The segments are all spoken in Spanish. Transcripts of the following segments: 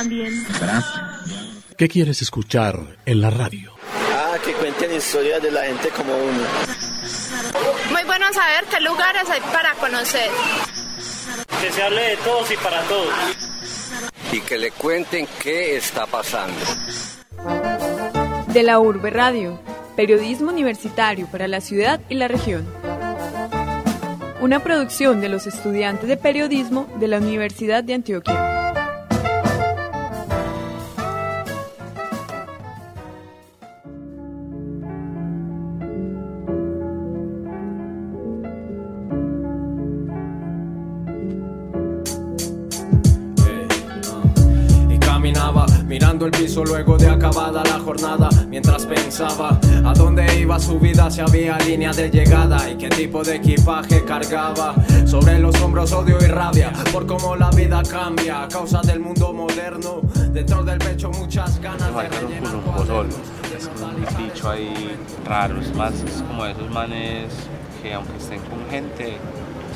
también. ¿Qué quieres escuchar en la radio? Ah, que cuenten historias de la gente como uno. Muy bueno saber qué lugares hay para conocer. Que se hable de todos y para todos. Y que le cuenten qué está pasando. De la Urbe Radio, periodismo universitario para la ciudad y la región. Una producción de los estudiantes de periodismo de la Universidad de Antioquia. Mirando el piso luego de acabada la jornada, mientras pensaba a dónde iba su vida, si había línea de llegada y qué tipo de equipaje cargaba. Sobre los hombros odio y rabia por cómo la vida cambia a causa del mundo moderno. Dentro del pecho muchas ganas de rellenar Es un bicho ahí raro, es más, es como esos manes que aunque estén con gente,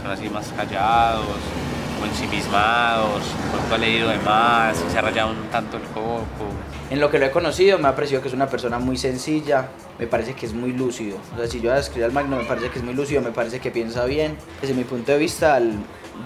son así más callados, o ensimismados, poco ha leído de se ha rayado un tanto el coco. En lo que lo he conocido me ha parecido que es una persona muy sencilla, me parece que es muy lúcido. O sea, si yo escribir al Magno me parece que es muy lúcido, me parece que piensa bien. Desde mi punto de vista, el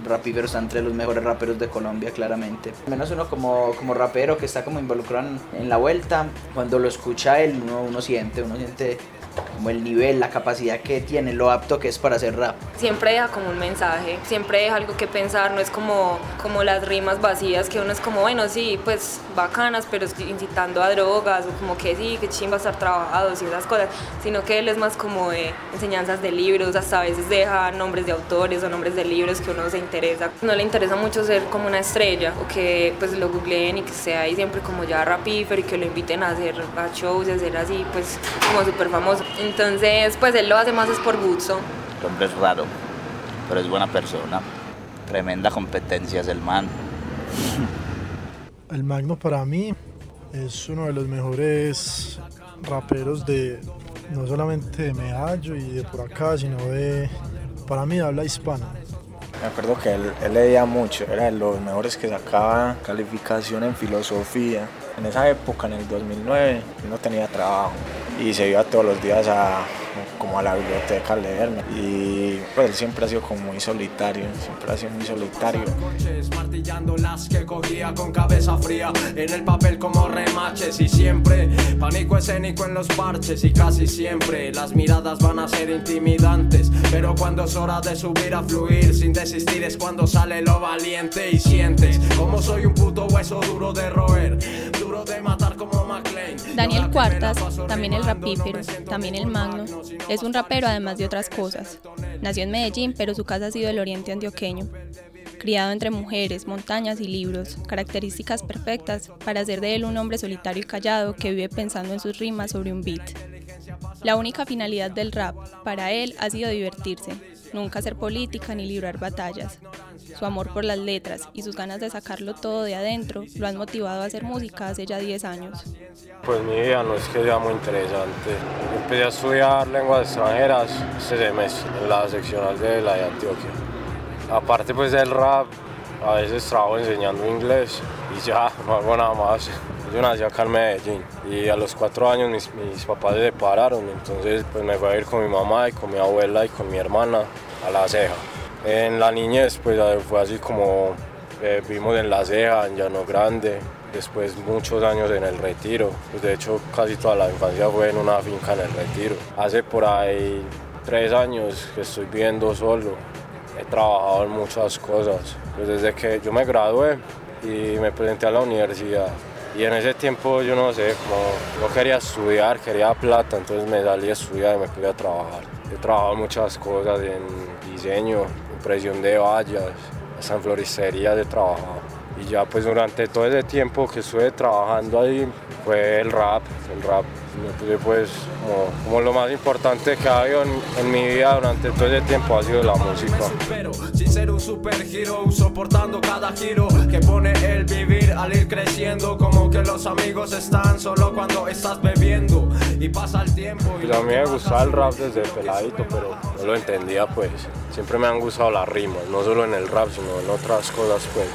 rapífero está entre los mejores raperos de Colombia, claramente. Al menos uno como, como rapero que está como involucrado en, la vuelta, cuando lo escucha él, uno, uno siente, uno siente como el nivel, la capacidad que tiene, lo apto que es para hacer rap. Siempre deja como un mensaje, siempre deja algo que pensar, no es como, como las rimas vacías que uno es como, bueno, sí, pues bacanas, pero incitando a drogas o como que sí, que chimba estar trabajados y esas cosas, sino que él es más como de enseñanzas de libros, hasta a veces deja nombres de autores o nombres de libros que uno se interesa. No le interesa mucho ser como una estrella o que pues lo googleen y que sea ahí siempre como ya rapífero y que lo inviten a hacer shows y hacer así, pues como súper famoso. Entonces, pues él lo hace más es por gusto. El hombre es raro, pero es buena persona. Tremenda competencia es el man. El Magno para mí es uno de los mejores raperos de no solamente de Medallo y de por acá, sino de para mí de habla hispana. Me acuerdo que él, él, leía mucho, era de los mejores que sacaba calificación en filosofía. En esa época, en el 2009, no tenía trabajo y se iba todos los días a, como a la biblioteca a leer. Y pues él siempre ha sido como muy solitario, siempre ha sido muy solitario. martillando las que cogía con cabeza fría en el papel como remaches y siempre pánico escénico en los parches y casi siempre las miradas van a ser intimidantes. Pero cuando es hora de subir a fluir sin desistir es cuando sale lo valiente y sientes como soy un puto hueso duro de roer, duro de matar como McLean. Daniel Cuartas, también el rapífero, también el magno, es un rapero además de otras cosas. Nació en Medellín, pero su casa ha sido el oriente antioqueño. Criado entre mujeres, montañas y libros, características perfectas para hacer de él un hombre solitario y callado que vive pensando en sus rimas sobre un beat. La única finalidad del rap para él ha sido divertirse, nunca hacer política ni librar batallas. Su amor por las letras y sus ganas de sacarlo todo de adentro lo han motivado a hacer música hace ya 10 años. Pues mi vida no es que sea muy interesante. Empecé a estudiar lenguas extranjeras este semestre en la seccional de la de Antioquia. Aparte pues del rap, a veces trabajo enseñando inglés y ya, no hago nada más. Yo nací acá en Medellín y a los cuatro años mis, papás se separaron, entonces pues me fui a ir con mi mamá y con mi abuela y con mi hermana a La Ceja. En la niñez pues fue así como eh, vimos en La Ceja, en Llano Grande, después muchos años en el retiro, pues de hecho casi toda la infancia fue en una finca en el retiro. Hace por ahí tres años que estoy viviendo solo, he trabajado en muchas cosas, pues desde que yo me gradué y me presenté a la universidad y en ese tiempo yo no sé, como no quería estudiar, quería plata, entonces me salí a estudiar y me fui a trabajar. He trabajado muchas cosas en diseño, impresión de vallas, hasta en floristería de trabajo. Y ya pues durante todo ese tiempo que estuve trabajando ahí fue el rap, el rap pues como, lo más importante que ha habido en, mi vida durante todo ese tiempo ha sido la música. Sin ser un superhero, soportando cada giro que pone el vivir al ir creciendo, como que los amigos están solo cuando estás bebiendo y pasa el tiempo. Y pues a mí me gustaba el rap desde peladito, pero no lo entendía pues. Siempre me han gustado las rimas, no solo en el rap, sino en otras cosas pues.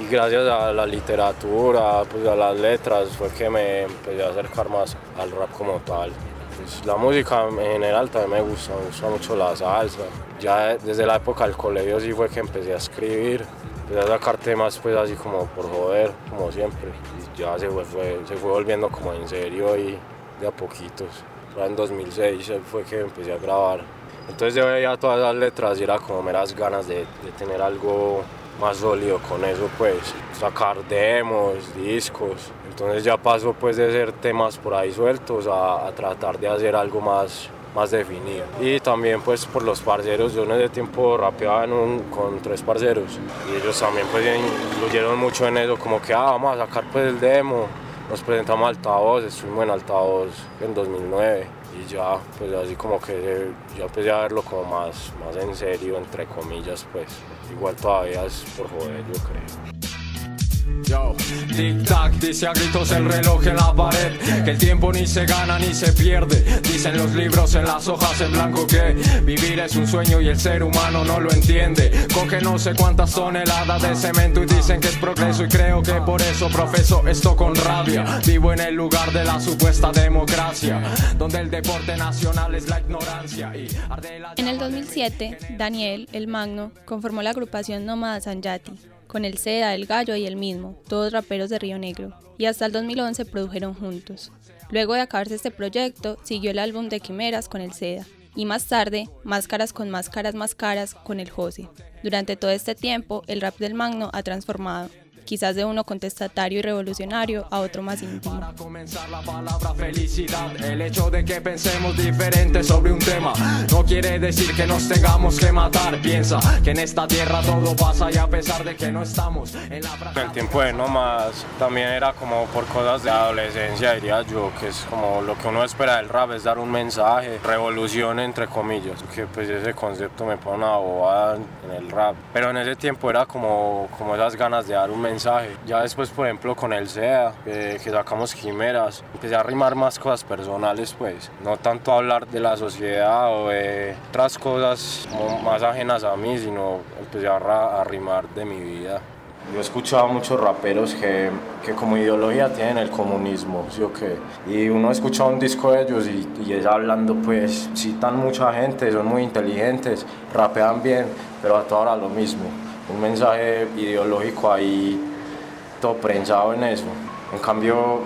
Y gracias a la literatura, pues a las letras fue que me empecé a acercar más al rap como tal. Pues la música en general también me gusta, me gusta mucho la salsa. Ya desde la época del colegio sí fue que empecé a escribir, empecé a sacar temas pues así como por joder, como siempre. Y ya se fue, se fue volviendo como en serio y de a poquitos. en 2006 fue que empecé a grabar. Entonces yo veía todas las letras y era como meras ganas de, de tener algo más sólido con eso, pues sacar demos, discos. Entonces ya pasó pues de ser temas por ahí sueltos a, tratar de hacer algo más, más definido. Y también pues por los parceros, yo en ese tiempo rapeaba con tres parceros y ellos también pues influyeron mucho en eso, como que ah, vamos a sacar pues el demo. Nos presentamos altavoz, estuvimos en altavoz en 2009 y ya pues así como que yo empecé a verlo como más, más en serio, entre comillas pues. Igual todavía es por joder, yo creo. Yo, tic tac, dice a gritos el reloj en la pared. Que el tiempo ni se gana ni se pierde. Dicen los libros en las hojas en blanco que vivir es un sueño y el ser humano no lo entiende. Coge no sé cuántas toneladas de cemento y dicen que es progreso. Y creo que por eso profeso esto con rabia. Vivo en el lugar de la supuesta democracia, donde el deporte nacional es la ignorancia. Y en el 2007, Daniel, el Magno, conformó la agrupación Nómada Sanjati con el Seda, el Gallo y el mismo, todos raperos de Río Negro, y hasta el 2011 produjeron juntos. Luego de acabarse este proyecto, siguió el álbum de Quimeras con el Seda, y más tarde, Máscaras con Máscaras Más Caras con el Jose. Durante todo este tiempo, el rap del Magno ha transformado, quizás de uno contestatario y revolucionario a otro más íntimo. Para comenzar la palabra felicidad, el hecho de que pensemos diferente sobre un tema no quiere decir que nos tengamos que matar. Piensa que en esta tierra todo pasa y a pesar de que no estamos en la El tiempo de nomás también era como por cosas de adolescencia, diría yo, que es como lo que uno espera del rap es dar un mensaje, revolución entre comillas, que pues ese concepto me pone una bobada en el rap. Pero en ese tiempo era como, como esas ganas de dar un mensaje ya después, por ejemplo, con el SEA, que, sacamos quimeras, empecé a rimar más cosas personales, pues. No tanto hablar de la sociedad o de otras cosas más ajenas a mí, sino empecé a, a rimar de mi vida. Yo he escuchado a muchos raperos que, que, como ideología tienen el comunismo, ¿sí o qué? Y uno ha escuchado un disco de ellos y, y es hablando, pues, citan mucha gente, son muy inteligentes, rapean bien, pero a toda hora lo mismo. Un mensaje ideológico ahí todo prensado en eso. En cambio,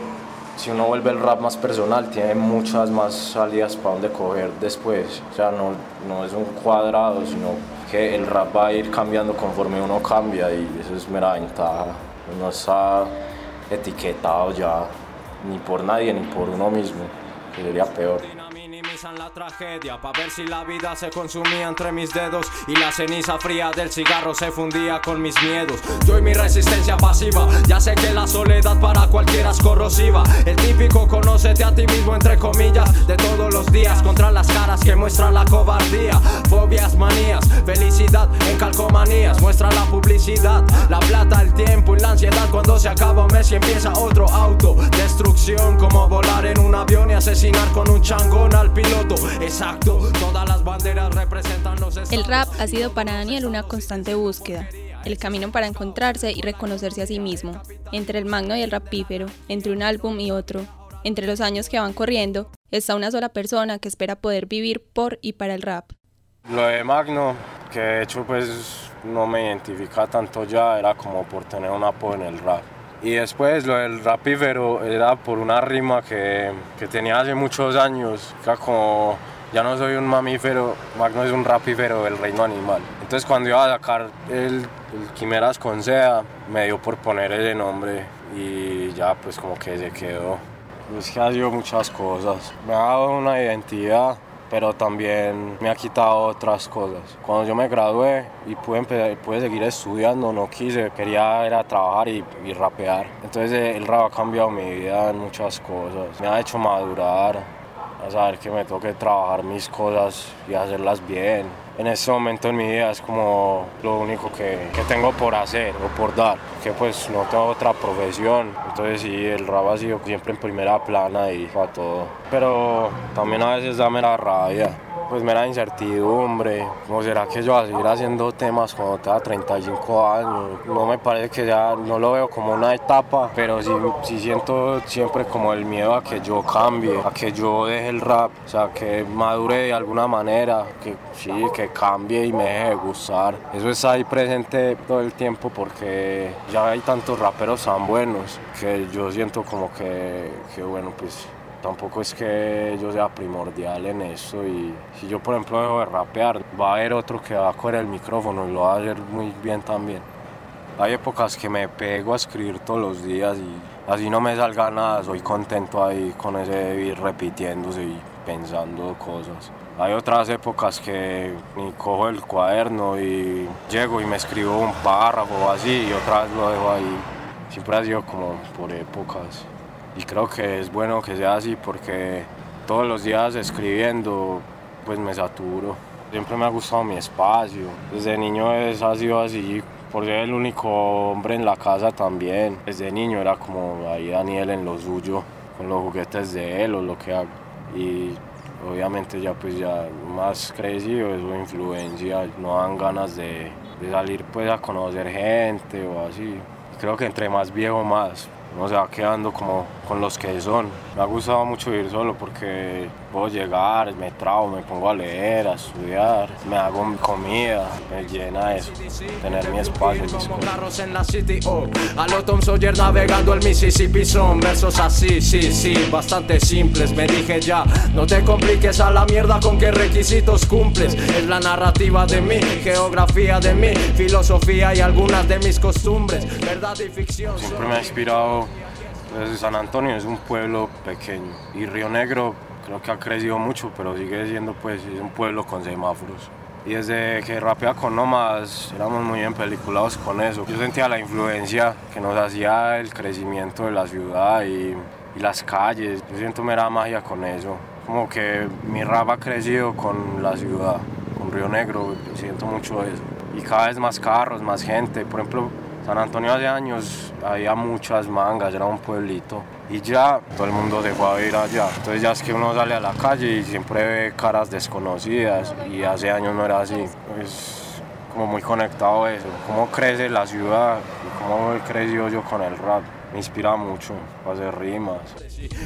si uno vuelve el rap más personal, tiene muchas más salidas para donde coger después. O sea, no, no es un cuadrado, sino que el rap va a ir cambiando conforme uno cambia y eso es mera ventaja. No está etiquetado ya, ni por nadie ni por uno mismo, sería peor la tragedia para ver si la vida se consumía entre mis dedos y la ceniza fría del cigarro se fundía con mis miedos. Yo y mi resistencia pasiva, ya sé que la soledad para cualquiera es corrosiva. El típico conócete a ti mismo entre comillas de todos los días contra las caras que muestra la cobardía, fobias, manías, felicidad en calcomanías, muestra la publicidad, la plata, el tiempo y la ansiedad cuando se acaba un mes y empieza otro auto, destrucción como volar en un avión y asesinar con un changón al piloto Exacto, todas las banderas representan los El rap ha sido para Daniel una constante búsqueda, el camino para encontrarse y reconocerse a sí mismo, entre el magno y el rapífero, entre un álbum y otro, entre los años que van corriendo, está una sola persona que espera poder vivir por y para el rap. Lo de Magno, que de hecho pues no me identifica tanto ya, era como por tener un apoyo en el rap. Y después lo del rapífero era por una rima que, que tenía hace muchos años, era como ya no soy un mamífero, Magno es un rapífero del reino animal. Entonces cuando iba a sacar el, el, Quimeras con Sea, me dio por poner ese nombre y ya pues como que se quedó. Es que ha sido muchas cosas. Me ha dado una identidad pero también me ha quitado otras cosas. Cuando yo me gradué y pude, pude seguir estudiando, no quise, quería ir a trabajar y, y rapear. Entonces eh, el rap ha cambiado mi vida en muchas cosas, me ha hecho madurar, a saber que me toque trabajar mis cosas y hacerlas bien en este momento en mi vida es como lo único que, que, tengo por hacer o por dar, que pues no tengo otra profesión, entonces sí, el rap ha sido siempre en primera plana y para todo, pero también a veces da mera rabia pues mera incertidumbre, ¿cómo será que yo voy a seguir haciendo temas cuando tenga 35 años? No me parece que ya, no lo veo como una etapa, pero sí, sí siento siempre como el miedo a que yo cambie, a que yo deje el rap, o sea, que madure de alguna manera, que sí, que cambie y me deje de gustar. Eso está ahí presente todo el tiempo porque ya hay tantos raperos tan buenos que yo siento como que, que bueno, pues tampoco es que yo sea primordial en eso y si yo por ejemplo dejo de rapear va a haber otro que va a coger el micrófono y lo va a hacer muy bien también. Hay épocas que me pego a escribir todos los días y así no me salga nada, soy contento ahí con ese ir repitiéndose y pensando cosas. Hay otras épocas que cojo el cuaderno y llego y me escribo un párrafo así y otra vez lo dejo ahí. Siempre ha sido como por épocas y creo que es bueno que sea así porque todos los días escribiendo pues me saturo. Siempre me ha gustado mi espacio. Desde niño es, ha sido así, por ser el único hombre en la casa también. Desde niño era como ahí Daniel en lo suyo, con los juguetes de él o lo que haga. Y obviamente ya pues ya más crecido, eso influencia, no dan ganas de, salir pues a conocer gente o así. Creo que entre más viejo más, uno se va quedando como con los que son. Me ha gustado mucho ir solo porque puedo llegar, me trago, me pongo a leer, a estudiar, me hago mi comida, me llena eso, tener mi espacio. En la city, oh. A lo Tom Sawyer navegando el Mississippi son versos así, sí, sí, bastante simples. Me dije ya, no te compliques a la mierda con qué requisitos cumples. Es la narrativa de mí, geografía de mí, filosofía y algunas de mis costumbres, verdad y ficción. Siempre me ha inspirado desde San Antonio, es un pueblo pequeño y Río Negro creo que ha crecido mucho, pero sigue siendo pues un pueblo con semáforos. Y desde que rapea con Nomas éramos muy empeliculados con eso. Yo sentía la influencia que nos hacía el crecimiento de la ciudad y, y las calles. Yo siento mera magia con eso. Como que mi rap ha crecido con la ciudad, con Río Negro. Yo siento mucho eso. Y cada vez más carros, más gente. Por ejemplo, San Antonio hace años había muchas mangas, era un pueblito y ya todo el mundo dejó de ir allá. Entonces ya es que uno sale a la calle y siempre ve caras desconocidas y hace años no era así. Es como muy conectado eso, cómo crece la ciudad y cómo he crecido yo con el rap me inspira mucho para hacer rimas.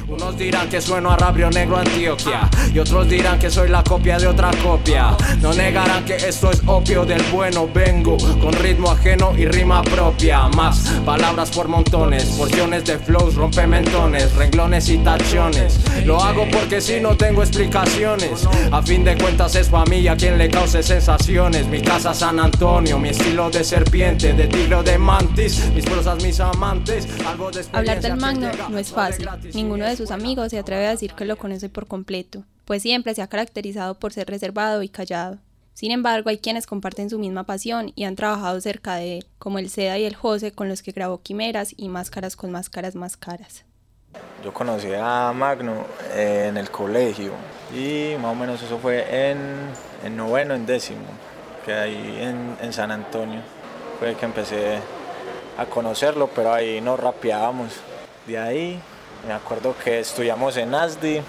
Unos dirán que sueno a Rabrio Negro Antioquia y otros dirán que soy la copia de otra copia. No negarán que esto es opio del bueno. Vengo con ritmo ajeno y rima propia. Más palabras por montones, porciones de flows, rompementones, renglones y tachones. Lo hago porque si no tengo explicaciones. A fin de cuentas es familia quien le cause sensaciones. Mi casa San Antonio, mi estilo de serpiente, de tigre de mantis, mis prosas, mis amantes. Hablar del Magno no es fácil. Ninguno de sus amigos se atreve a decir que lo conoce por completo, pues siempre se ha caracterizado por ser reservado y callado. Sin embargo, hay quienes comparten su misma pasión y han trabajado cerca de él, como el Seda y el Jose con los que grabó Quimeras y Máscaras con Máscaras Más Caras. Yo conocí a Magno en el colegio y más o menos eso fue en, noveno, en décimo, que ahí en, en San Antonio fue que empecé a conocerlo, pero ahí nos rapeábamos. De ahí me acuerdo que estudiamos en ASDI,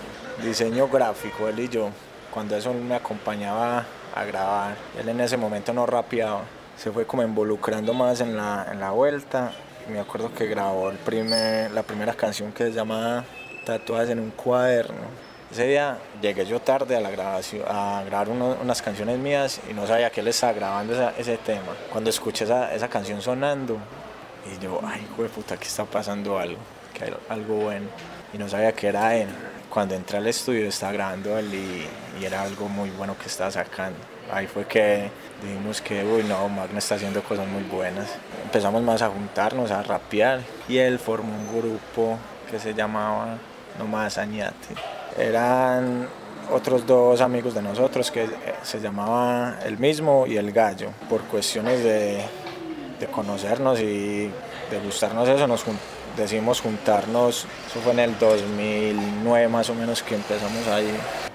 diseño gráfico, él y yo, cuando eso me acompañaba a grabar. Él en ese momento no rapeaba, se fue como involucrando más en la, en la vuelta. Me acuerdo que grabó el primer, la primera canción que se llama Tatuajes en un cuaderno. Ese día llegué yo tarde a la grabación, a grabar unas canciones mías y no sabía que él estaba grabando ese tema. Cuando escuché esa, esa canción sonando, y yo, ay, hijo de puta, que está pasando algo, que algo bueno. Y no sabía que era él. Cuando entré al estudio estaba grabando él y, era algo muy bueno que estaba sacando. Ahí fue que dijimos que, uy, no, Magno está haciendo cosas muy buenas. Empezamos más a juntarnos, a rapear. Y él formó un grupo que se llamaba Nomás Añate. Eran otros dos amigos de nosotros que se llamaba el mismo y el gallo. Por cuestiones de de conocernos y de gustarnos eso, nos decidimos juntarnos, eso fue en el 2009 más o menos que empezamos ahí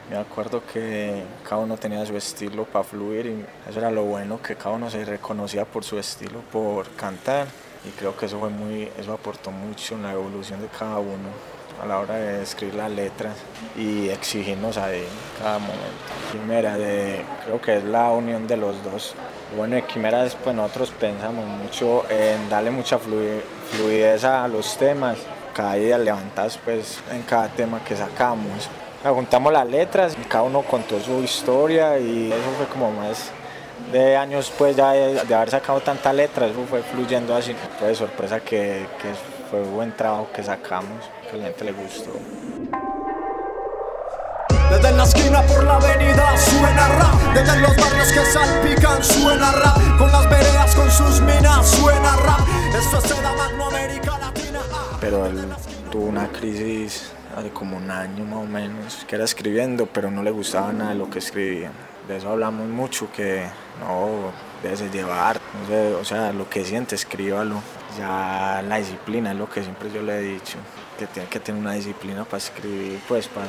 Me acuerdo que cada uno tenía su estilo para fluir y eso era lo bueno, que cada uno se reconocía por su estilo, por cantar y creo que eso fue muy, eso aportó mucho en la evolución de cada uno a la hora de escribir las letras y exigirnos ahí cada momento. Quimera, de, creo que es la unión de los dos. Bueno, en Quimera pues nosotros pensamos mucho en darle mucha fluidez a los temas, cada día levantas pues en cada tema que sacamos. Juntamos las letras, cada uno contó su historia y eso fue como más de años pues ya de, haber sacado tanta letra, eso fue fluyendo así, fue de sorpresa que, que fue buen trabajo que sacamos, que a la gente le gustó. Desde la esquina por la avenida suena rap. Desde los barrios que salpican suena rap. Con las veredas con sus minas suena rap. Esto es la Magno América Latina. Pero él tuvo una crisis hace como un año más o menos, que era escribiendo, pero no le gustaba nada de lo que escribía. De eso hablamos mucho, que no, debes llevar, o sea, lo que siente, escríbalo. Ya la disciplina es lo que siempre yo le he dicho, que tiene que tener una disciplina para escribir, pues para,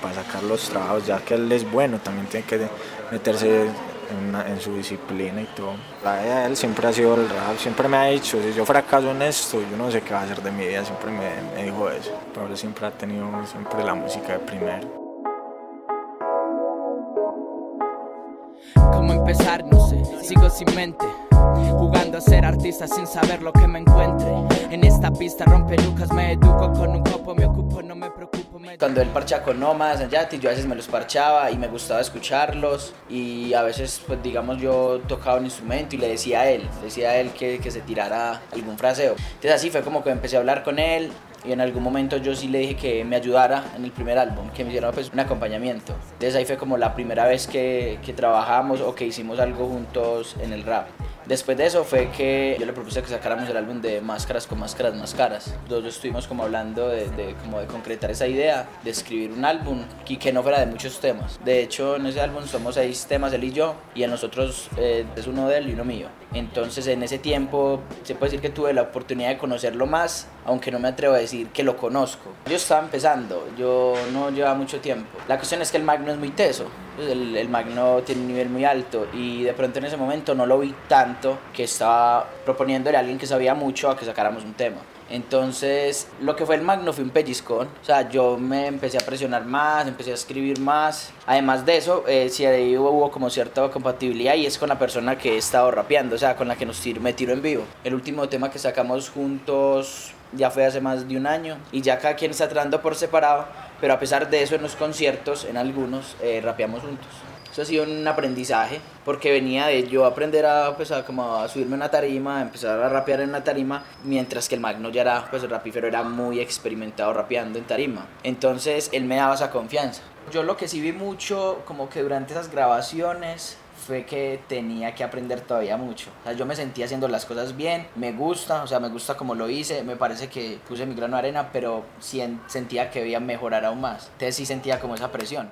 para sacar los trabajos, ya que él es bueno, también tiene que meterse en, su disciplina y todo. La él siempre ha sido el rap, siempre me ha dicho, si yo fracaso en esto, yo no sé qué va a hacer de mi vida, siempre me, me dijo eso. Él siempre ha tenido siempre la música de primero. ¿Cómo empezar? No sé, sigo sin mente. Jugando a ser artista sin saber lo que me encuentre. En esta pista rompe lucas, me educo con un copo, me ocupo. Cuando él parchaba con Nomas, Yati, yo a veces me los parchaba y me gustaba escucharlos. Y a veces, pues digamos, yo tocaba un instrumento y le decía a él, decía a él que, que se tirara algún fraseo. Entonces así fue como que empecé a hablar con él y en algún momento yo sí le dije que me ayudara en el primer álbum, que me hiciera pues un acompañamiento. Entonces ahí fue como la primera vez que, que trabajamos o que hicimos algo juntos en el rap. Después de eso fue que yo le propuse que sacáramos el álbum de Máscaras con Máscaras Más Caras. Los dos estuvimos como hablando de, de, como de concretar esa idea, de escribir un álbum y que no fuera de muchos temas. De hecho, en ese álbum somos seis temas, él y yo, y en nosotros eh, es uno de él y uno mío. Entonces en ese tiempo se puede decir que tuve la oportunidad de conocerlo más, aunque no me atrevo a decir que lo conozco. Yo estaba empezando, yo no llevaba mucho tiempo. La cuestión es que el Magno es muy teso, el Magno tiene un nivel muy alto y de pronto en ese momento no lo vi tanto que estaba proponiéndole a alguien que sabía mucho a que sacáramos un tema. Entonces, lo que fue el Magno fue un pellizcón. O sea, yo me empecé a presionar más, empecé a escribir más. Además de eso, eh, sí ahí hubo, como cierta compatibilidad y es con la persona que he estado rapeando, o sea, con la que nos me tiro en vivo. El último tema que sacamos juntos ya fue hace más de un año y ya cada quien está tratando por separado, pero a pesar de eso en los conciertos, en algunos, eh, rapeamos juntos. Eso ha sido un aprendizaje porque venía de yo aprender a, pues, a, como a subirme a una tarima, a empezar a rapear en una tarima, mientras que el Magno ya era, pues el rapífero era muy experimentado rapeando en tarima. Entonces él me daba esa confianza. Yo lo que sí vi mucho, como que durante esas grabaciones, fue que tenía que aprender todavía mucho. O sea, yo me sentía haciendo las cosas bien, me gusta, o sea, me gusta como lo hice, me parece que puse mi grano de arena, pero sí sentía que debía mejorar aún más. Entonces sí sentía como esa presión.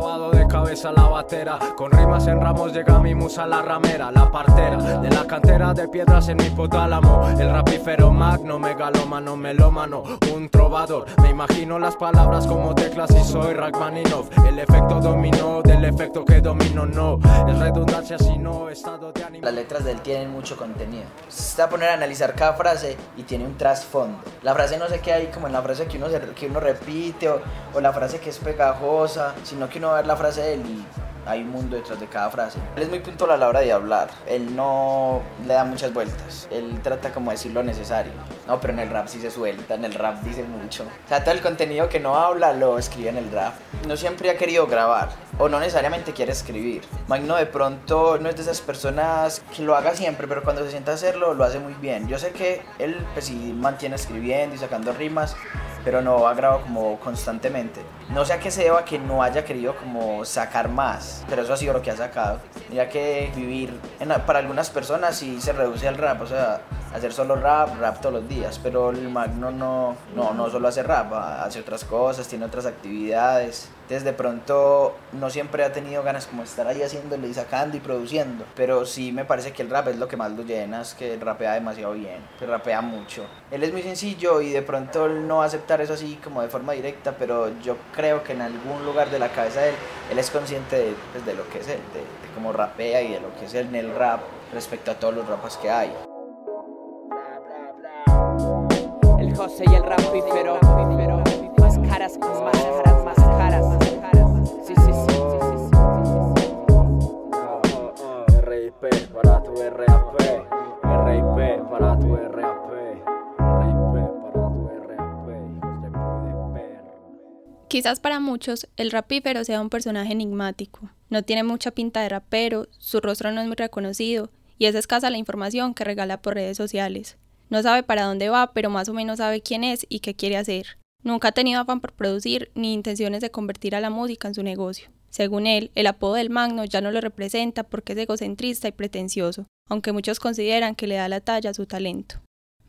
Clavado de cabeza la batera, con rimas en ramos llega mi musa la ramera, la partera de la cantera de piedras en mi hipotálamo, el rapífero magno, megalómano, melómano, un trovador. Me imagino las palabras como teclas y soy Rachmaninov, el efecto dominó del efecto que domino, no, es redundancia sino estado de ánimo. Las letras de él tienen mucho contenido. Se va a poner a analizar cada frase y tiene un trasfondo. La frase no sé qué hay como en la frase que uno, que uno repite o, o la frase que es pegajosa, sino que uno a ver la frase de él y hay un mundo detrás de cada frase. Él es muy puntual a la hora de hablar, él no le da muchas vueltas, él trata como de decir lo necesario. No, pero en el rap sí se suelta, en el rap dice mucho. O sea, todo el contenido que no habla lo escribe en el rap. No siempre ha querido grabar o no necesariamente quiere escribir. Magno de pronto no es de esas personas que lo haga siempre, pero cuando se sienta a hacerlo lo hace muy bien. Yo sé que él pues sí mantiene escribiendo y sacando rimas, pero no ha grabado como constantemente. No sé a qué se deba que no haya querido como sacar más, pero eso ha sido lo que ha sacado. Ya que vivir para algunas personas sí se reduce al rap, o sea, hacer solo rap, rap todos los días, pero el Magno no, no, no solo hace rap, hace otras cosas, tiene otras actividades. Entonces de pronto no siempre ha tenido ganas como de estar ahí haciéndole y sacando y produciendo, pero sí me parece que el rap es lo que más lo llena, es que rapea demasiado bien, que rapea mucho. Él es muy sencillo y de pronto no va a aceptar eso así como de forma directa, pero yo creo que en algún lugar de la cabeza de él, él es consciente de, pues, lo que es él, de, de cómo rapea y de lo que es él en el rap respecto a todos los rapas que hay. El José y el rapífero, Quizás para muchos el rapífero sea un personaje enigmático. No tiene mucha pinta de rapero, su rostro no es muy reconocido y es escasa la información que regala por redes sociales. No sabe para dónde va, pero más o menos sabe quién es y qué quiere hacer. Nunca ha tenido afán por producir ni intenciones de convertir a la música en su negocio. Según él, el apodo del Magno ya no lo representa porque es egocentrista y pretencioso, aunque muchos consideran que le da la talla a su talento.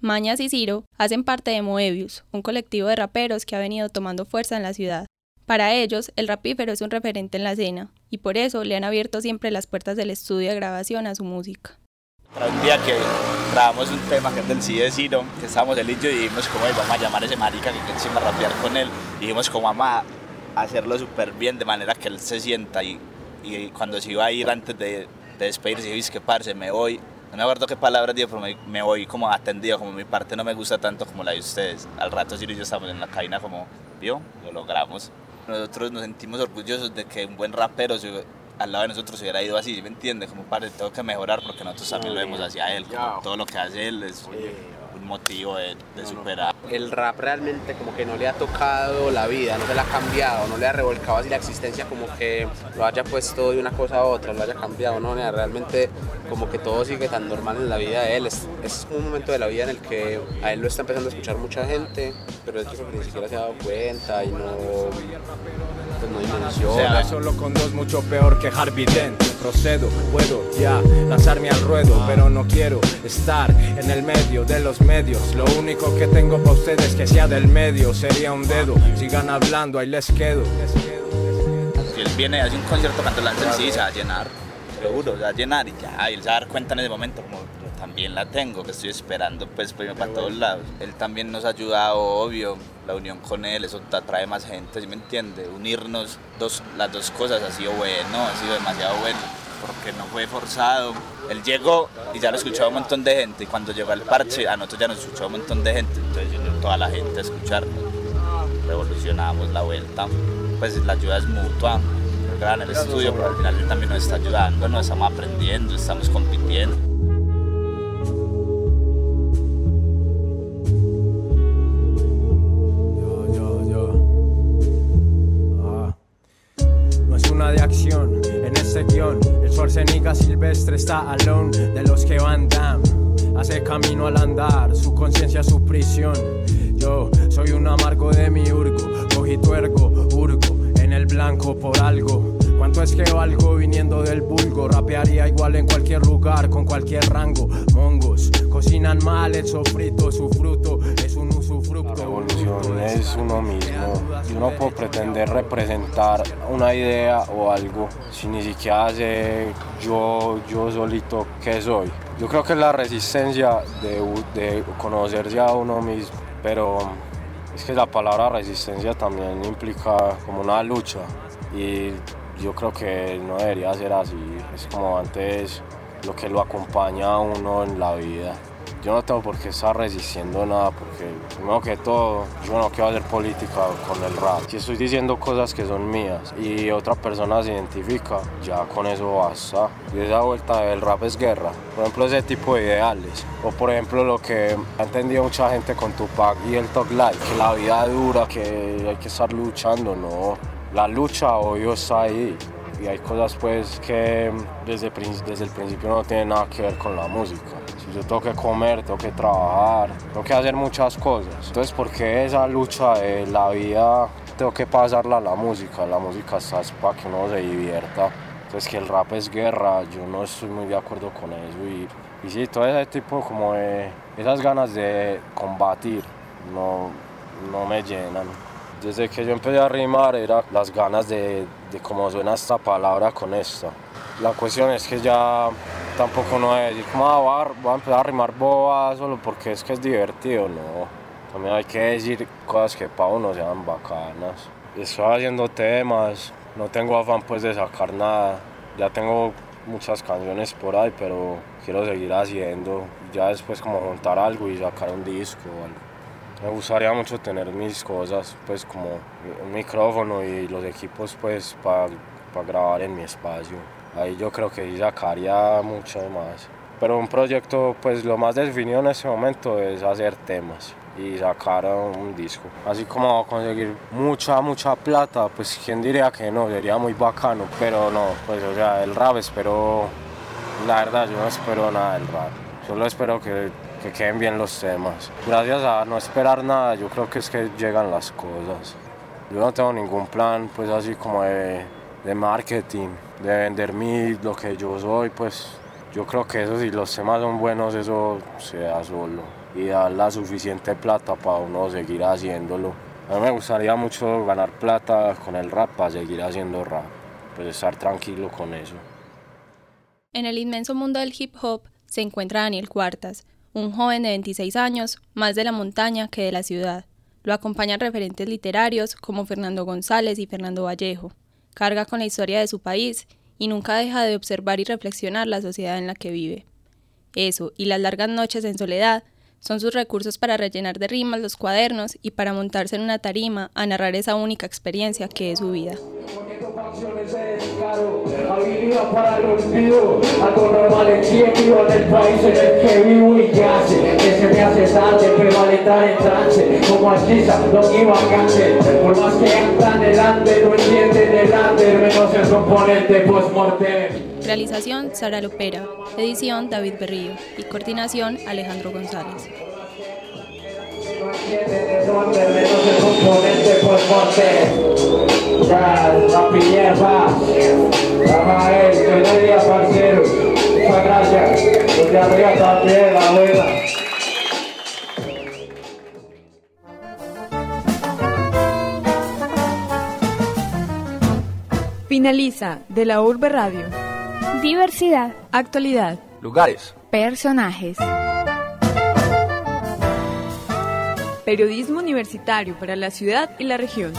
Mañas y Ciro hacen parte de Moebius, un colectivo de raperos que ha venido tomando fuerza en la ciudad. Para ellos, el rapífero es un referente en la escena, y por eso le han abierto siempre las puertas del estudio de grabación a su música. Para un día que grabamos un tema que es del sí de Ciro, que estábamos él y dijimos como "Ey, vamos a llamar a ese marica que encima rapear con él. Y dijimos como vamos a hacerlo súper bien de manera que él se sienta y, y cuando se iba a ir antes de, de despedirse, dijo, que me voy. No me acuerdo qué palabras dijo, pero me, me voy como atendido, como mi parte no me gusta tanto como la de ustedes. Al rato Ciro y yo estábamos en la cabina como, vio, lo logramos. Nosotros nos sentimos orgullosos de que un buen rapero se- al lado de nosotros se hubiera ido así, ¿sí ¿me entiende? Como padre, tengo que mejorar porque nosotros también lo vemos hacia él, como todo lo que hace él es un motivo de, de superar. El rap realmente como que no le ha tocado la vida, no se la ha cambiado, no le ha revolcado así la existencia como que lo haya puesto de una cosa a otra, lo haya cambiado, no, realmente como que todo sigue tan normal en la vida de él. Es, es un momento de la vida en el que a él lo está empezando a escuchar mucha gente, pero creo que ni siquiera se ha dado cuenta y no, no dimensiona. solo con dos mucho peor que Harvey Dent. Procedo, puedo ya lanzarme al ruedo Pero no quiero estar en el medio de los medios. Lo único que tengo para ustedes que sea del medio Sería un dedo, sigan hablando, ahí les quedo. Si él viene y hace un concierto cuando lanza el sí, se va a llenar, seguro, se va a llenar y ya, y él se va a dar cuenta en ese momento como también la tengo, que estoy esperando pues para irme para todos lados. Él también nos ha ayudado, obvio, la unión con él, eso atrae más gente, ¿sí me entiende? Unirnos dos, las dos cosas ha sido bueno, ha sido demasiado bueno, porque no fue forzado. Él llegó y ya lo escuchaba un montón de gente, y cuando llegó al parche, a nosotros ya nos escuchó un montón de gente, entonces yo toda la gente a escucharnos revolucionamos la vuelta. Pues la ayuda es mutua, gran el estudio, pero al final él también nos está ayudando, nos estamos aprendiendo, estamos compitiendo. Está alone de los que van down. Hace camino al andar, su conciencia su prisión. Yo soy un amargo de mi urgo, cogito ergo, urgo en el blanco por algo. ¿Cuánto es que valgo viniendo del vulgo? Rapearía igual en cualquier lugar, con cualquier rango. Mongos cocinan mal el sofrito, su fruto es un usufructo. La revolución es uno mismo. Yo no puedo pretender representar una idea o algo si ni siquiera sé yo, yo solito qué soy. Yo creo que es la resistencia de, de conocerse a uno mismo, pero es que la palabra resistencia también implica como una lucha y yo creo que no debería ser así. Es como antes lo que lo acompaña a uno en la vida. Yo no tengo por qué estar resistiendo nada porque primero que todo yo no quiero hacer política con el rap. Si estoy diciendo cosas que son mías y otra persona se identifica, ya con eso basta. Y esa vuelta del rap es guerra. Por ejemplo ese tipo de ideales. O por ejemplo lo que ha entendido mucha gente con Tupac y el Talk Life, que la vida es dura, que hay que estar luchando, no. La lucha obvio está ahí y hay cosas pues que desde, desde el principio no tienen nada que ver con la música. Si yo tengo que comer, tengo que trabajar, tengo que hacer muchas cosas. Entonces, ¿por qué esa lucha de la vida tengo que pasarla a la música? La música está es para que uno se divierta. Entonces que el rap es guerra, yo no estoy muy de acuerdo con eso. Y, y sí, todo ese tipo como de esas ganas de combatir no, no me llenan. Desde que yo empecé a rimar era las ganas de, de cómo suena esta palabra con esta. La cuestión es que ya tampoco no es decir como ah, voy a empezar a rimar boba solo porque es que es divertido, no. También hay que decir cosas que para uno sean bacanas. Estoy haciendo temas, no tengo afán pues de sacar nada. Ya tengo muchas canciones por ahí, pero quiero seguir haciendo. Ya después como montar algo y sacar un disco o algo. Me gustaría mucho tener mis cosas, pues como un micrófono y los equipos pues para grabar en mi espacio. Ahí yo creo que sacaría mucho más. Pero un proyecto pues lo más definido en ese momento es hacer temas y sacar un disco. Así como conseguir mucha, mucha plata, pues quién diría que no, sería muy bacano, pero no, pues o sea, el rap espero, la verdad yo no espero nada del rap, solo espero que que queden bien los temas. Gracias a no esperar nada, yo creo que es que llegan las cosas. Yo no tengo ningún plan, pues así como de, de marketing, de vender mi, lo que yo soy, pues yo creo que eso si los temas son buenos, eso se da solo y da la suficiente plata para uno seguir haciéndolo. A mí me gustaría mucho ganar plata con el rap para seguir haciendo rap, pues estar tranquilo con eso. En el inmenso mundo del hip hop se encuentra Daniel Cuartas, un joven de 26 años, más de la montaña que de la ciudad. Lo acompañan referentes literarios como Fernando González y Fernando Vallejo. Carga con la historia de su país y nunca deja de observar y reflexionar la sociedad en la que vive. Eso y las largas noches en soledad son sus recursos para rellenar de rimas los cuadernos y para montarse en una tarima a narrar esa única experiencia que es su vida. Realización Sara Lopera, edición David Berrío y coordinación Alejandro González. Finaliza de la Urbe Radio. Diversidad. Actualidad. Lugares. Personajes. Periodismo universitario para la ciudad y la región.